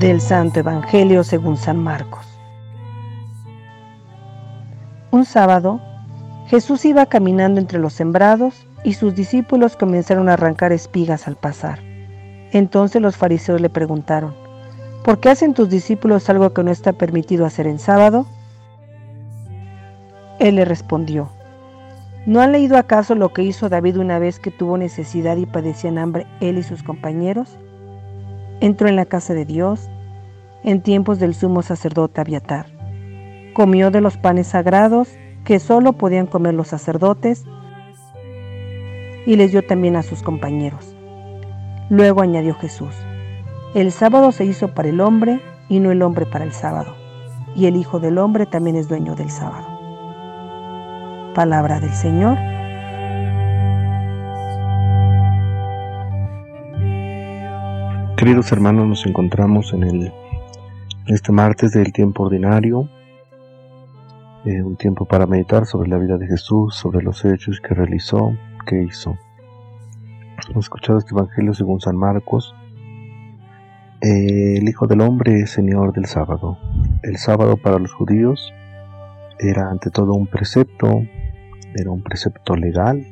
Del Santo Evangelio según San Marcos. Un sábado, Jesús iba caminando entre los sembrados y sus discípulos comenzaron a arrancar espigas al pasar. Entonces los fariseos le preguntaron, ¿por qué hacen tus discípulos algo que no está permitido hacer en sábado? Él le respondió, ¿no han leído acaso lo que hizo David una vez que tuvo necesidad y padecían hambre él y sus compañeros? Entró en la casa de Dios en tiempos del sumo sacerdote Abiatar. Comió de los panes sagrados que solo podían comer los sacerdotes y les dio también a sus compañeros. Luego añadió Jesús, el sábado se hizo para el hombre y no el hombre para el sábado, y el Hijo del Hombre también es dueño del sábado. Palabra del Señor. Queridos hermanos, nos encontramos en el este martes del tiempo ordinario, eh, un tiempo para meditar sobre la vida de Jesús, sobre los hechos que realizó, que hizo. Hemos escuchado este Evangelio según San Marcos. Eh, el Hijo del Hombre es Señor del sábado. El sábado para los judíos era ante todo un precepto, era un precepto legal,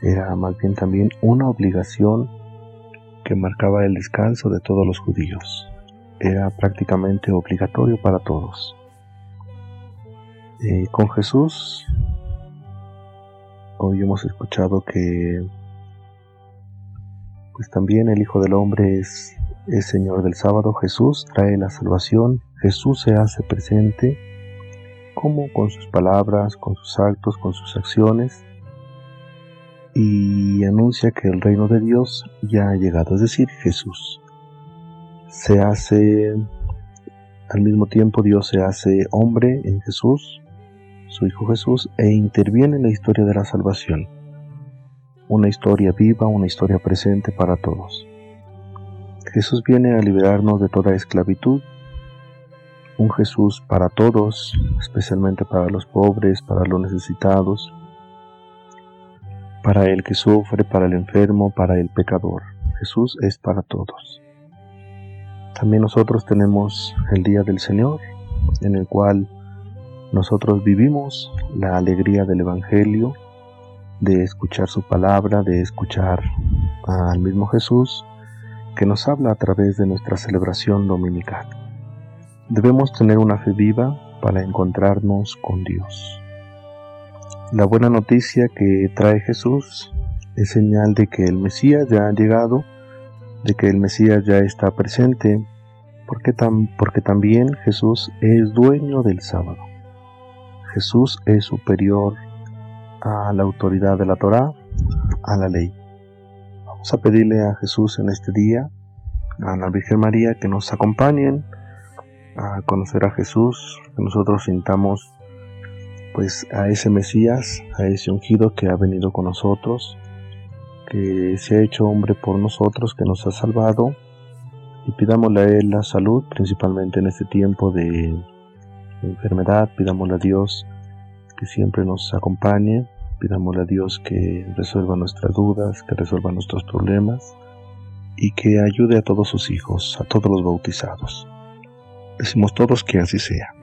era más bien también una obligación que marcaba el descanso de todos los judíos. Era prácticamente obligatorio para todos. Eh, con Jesús, hoy hemos escuchado que pues también el Hijo del Hombre es, es Señor del sábado. Jesús trae la salvación, Jesús se hace presente, como con sus palabras, con sus actos, con sus acciones, y anuncia que el reino de Dios ya ha llegado, es decir, Jesús. Se hace, al mismo tiempo Dios se hace hombre en Jesús, su Hijo Jesús, e interviene en la historia de la salvación. Una historia viva, una historia presente para todos. Jesús viene a liberarnos de toda esclavitud, un Jesús para todos, especialmente para los pobres, para los necesitados, para el que sufre, para el enfermo, para el pecador. Jesús es para todos. También nosotros tenemos el Día del Señor, en el cual nosotros vivimos la alegría del Evangelio, de escuchar su palabra, de escuchar al mismo Jesús que nos habla a través de nuestra celebración dominical. Debemos tener una fe viva para encontrarnos con Dios. La buena noticia que trae Jesús es señal de que el Mesías ya ha llegado, de que el Mesías ya está presente, porque, también Jesús es dueño del sábado. Jesús es superior a la autoridad de la Torá, a la ley. Vamos a pedirle a Jesús en este día, a la Virgen María, que nos acompañen a conocer a Jesús, que nosotros sintamos pues a ese Mesías, a ese ungido que ha venido con nosotros, que se ha hecho hombre por nosotros, que nos ha salvado, y pidámosle a Él la salud, principalmente en este tiempo de enfermedad, pidámosle a Dios que siempre nos acompañe, pidámosle a Dios que resuelva nuestras dudas, que resuelva nuestros problemas y que ayude a todos sus hijos, a todos los bautizados. Decimos todos que así sea.